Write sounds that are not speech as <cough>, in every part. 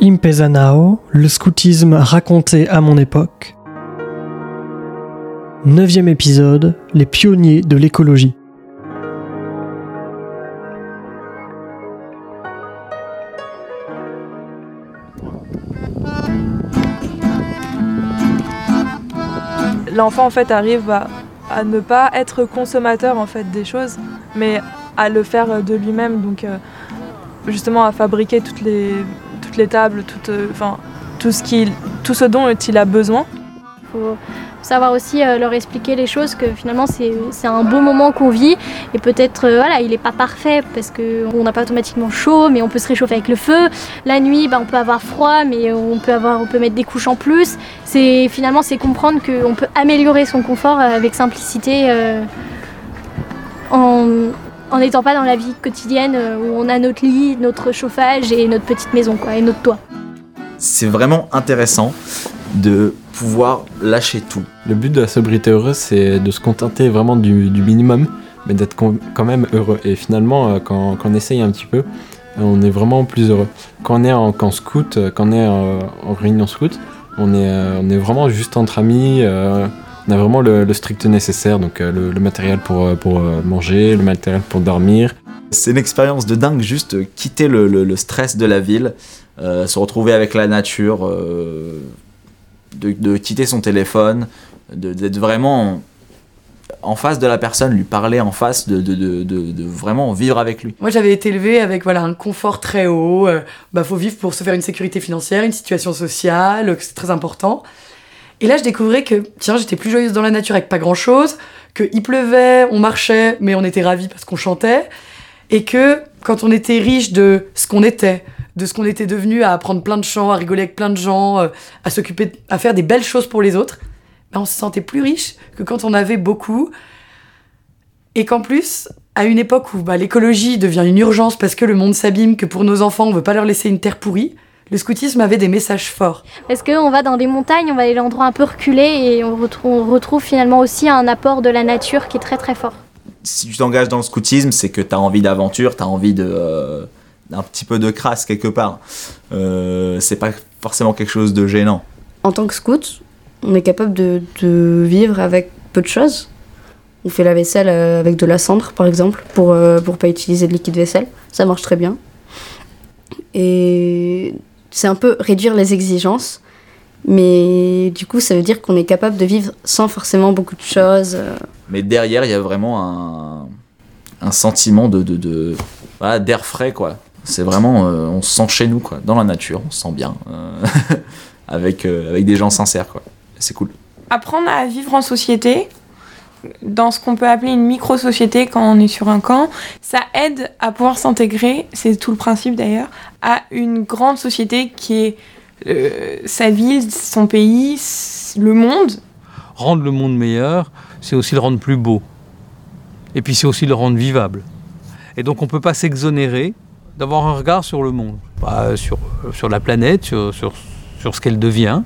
Impezanao, le scoutisme raconté à mon époque. Neuvième épisode, les pionniers de l'écologie. L'enfant en fait arrive à, ne pas être consommateur en fait des choses, mais à le faire de lui-même, donc euh, justement à fabriquer toutes les, toutes les tables, tout, euh, enfin, tout, ce qu'il- tout ce dont il a besoin. faut savoir aussi euh, leur expliquer les choses que finalement c'est un beau moment qu'on vit. Et peut-être euh, voilà il n'est pas parfait parce qu'on n'a pas automatiquement chaud mais on peut se réchauffer avec le feu. La nuit bah, on peut avoir froid mais on peut avoir on peut mettre des couches en plus. Finalement c'est comprendre qu'on peut améliorer son confort avec simplicité en en n'étant pas dans la vie quotidienne euh, où on a notre lit, notre chauffage et notre petite maison quoi, et notre toit. C'est vraiment intéressant de pouvoir lâcher tout. Le but de la sobriété heureuse, c'est de se contenter vraiment du, du minimum, mais d'être quand même heureux. Et finalement, euh, quand, quand on essaye un petit peu, euh, on est vraiment plus heureux. Quand on est en camp scout, quand on est en réunion scout, on est, on est vraiment juste entre amis. euh, on a vraiment le, le strict nécessaire, donc euh, le, le matériel pour, euh, pour euh, manger, le matériel pour dormir. C'est une expérience de dingue, juste quitter le, le- le stress de la ville, euh, se retrouver avec la nature, euh, de, de quitter son téléphone, de- d'être vraiment en face de la personne, lui parler en face, de, de, de, de- de vraiment vivre avec lui. Moi, j'avais été élevée avec voilà un confort très haut. euh, bah, faut vivre pour se faire une sécurité financière, une situation sociale, c'est très important. Et là, je découvrais que tiens, j'étais plus joyeuse dans la nature avec pas grand chose, que il pleuvait, on marchait, mais on était ravis parce qu'on chantait, et que quand on était riche de ce qu'on était, de ce qu'on était devenu, à apprendre plein de chants, à rigoler avec plein de gens, euh, à s'occuper, à faire des belles choses pour les autres, bah, on se sentait plus riche que quand on avait beaucoup, et qu'en plus, à une époque où bah, l'écologie devient une urgence parce que le monde s'abîme, que pour nos enfants, on veut pas leur laisser une terre pourrie, le scoutisme avait des messages forts. Parce qu'on va dans des montagnes, on va à des endroits un peu reculés et on retrouve, on retrouve finalement aussi un apport de la nature qui est très très fort. Si tu t'engages dans le scoutisme, c'est que tu as envie d'aventure, tu as envie de, euh, d'un petit peu de crasse quelque part. Euh, c'est pas forcément quelque chose de gênant. En tant que scout, on est capable de, de vivre avec peu de choses. On fait la vaisselle euh, avec de la cendre, par exemple, pour euh, pour pas utiliser de liquide vaisselle. Ça marche très bien. Et c'est un peu réduire les exigences, mais du coup, ça veut dire qu'on est capable de vivre sans forcément beaucoup de choses. euh. Mais derrière, il y a vraiment un, un sentiment de, de, de- voilà, d'air frais, quoi. C'est vraiment, euh, on se sent chez nous, quoi, dans la nature, on se sent bien, euh, <laughs> avec, euh, avec des gens sincères, quoi. C'est cool. Apprendre à vivre en société, dans ce qu'on peut appeler une micro-société quand on est sur un camp, ça aide à pouvoir s'intégrer, c'est tout le principe d'ailleurs, à une grande société qui est euh, sa ville, son pays, le monde. rendre le monde meilleur, c'est aussi le rendre plus beau. Et puis c'est aussi le rendre vivable. Et donc on ne peut pas s'exonérer d'avoir un regard sur le monde, sur, la planète, sur ce qu'elle devient,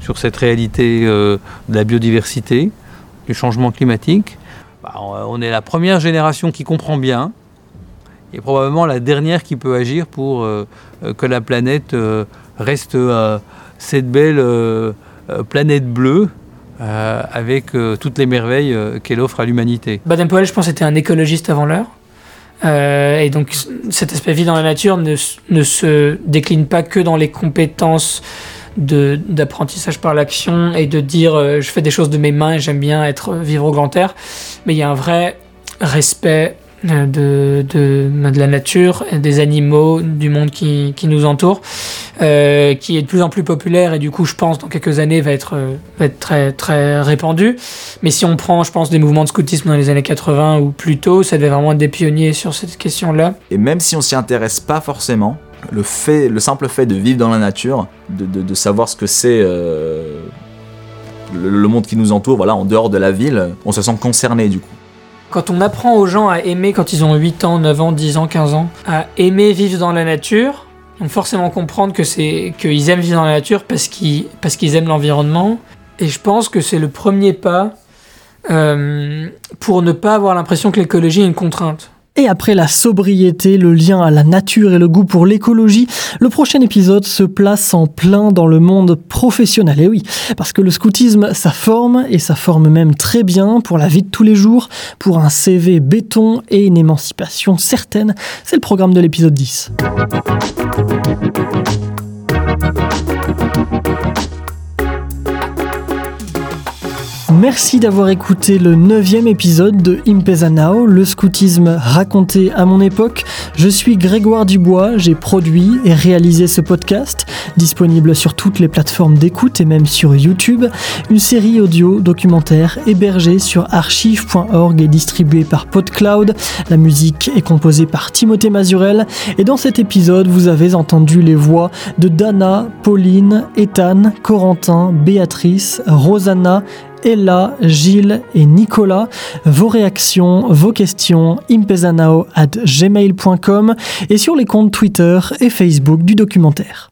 sur cette réalité euh, de la biodiversité, du changement climatique. Bah, on est la première génération qui comprend bien, et probablement la dernière qui peut agir pour euh, euh, que la planète euh, reste cette belle planète bleue avec toutes les merveilles qu'elle offre à l'humanité. Baden-Powell, je pense, était un écologiste avant l'heure. Et donc, cet aspect vie dans la nature ne, se décline pas que dans les compétences d'apprentissage par l'action et de dire euh, je fais des choses de mes mains et j'aime bien être euh, vivre au grand air. Mais il y a un vrai respect euh, de, de, de la nature, des animaux, du monde qui, qui nous entoure, qui est de plus en plus populaire et du coup, je pense, dans quelques années, va être, va être très, très répandu. Mais si on prend, je pense, des mouvements de scoutisme dans les années 80 ou plus tôt, ça devait vraiment être des pionniers sur cette question-là. Et même si on s'y intéresse pas forcément, le, fait, le simple fait de vivre dans la nature, de, de- savoir ce que c'est euh, le, monde qui nous entoure, voilà, en dehors de la ville, on se sent concerné du coup. Quand on apprend aux gens à aimer quand ils ont 8 ans, 9 ans, 10 ans, 15 ans, à aimer vivre dans la nature, donc forcément comprendre que c'est qu'ils aiment vivre dans la nature parce qu'ils parce qu'ils aiment l'environnement. Et je pense que c'est le premier pas euh, pour ne pas avoir l'impression que l'écologie est une contrainte. Et après la sobriété, le lien à la nature et le goût pour l'écologie, le prochain épisode se place en plein dans le monde professionnel. Et oui, parce que le scoutisme, ça forme, et ça forme même très bien pour la vie de tous les jours, pour un CV béton et une émancipation certaine. C'est le programme de l'épisode 10. Merci d'avoir écouté le neuvième épisode de Impezanao, le scoutisme raconté à mon époque. Je suis Grégoire Dubois, j'ai produit et réalisé ce podcast, disponible sur toutes les plateformes d'écoute et même sur YouTube. Une série audio documentaire hébergée sur archive.org et distribuée par PodCloud. La musique est composée par Timothée Mazurel et dans cet épisode, vous avez entendu les voix de Dana, Pauline, Ethan, Corentin, Béatrice, Rosanna Ella, Gilles et Nicolas. Vos réactions, vos questions, impezanao at gmail.com et sur les comptes Twitter et Facebook du documentaire.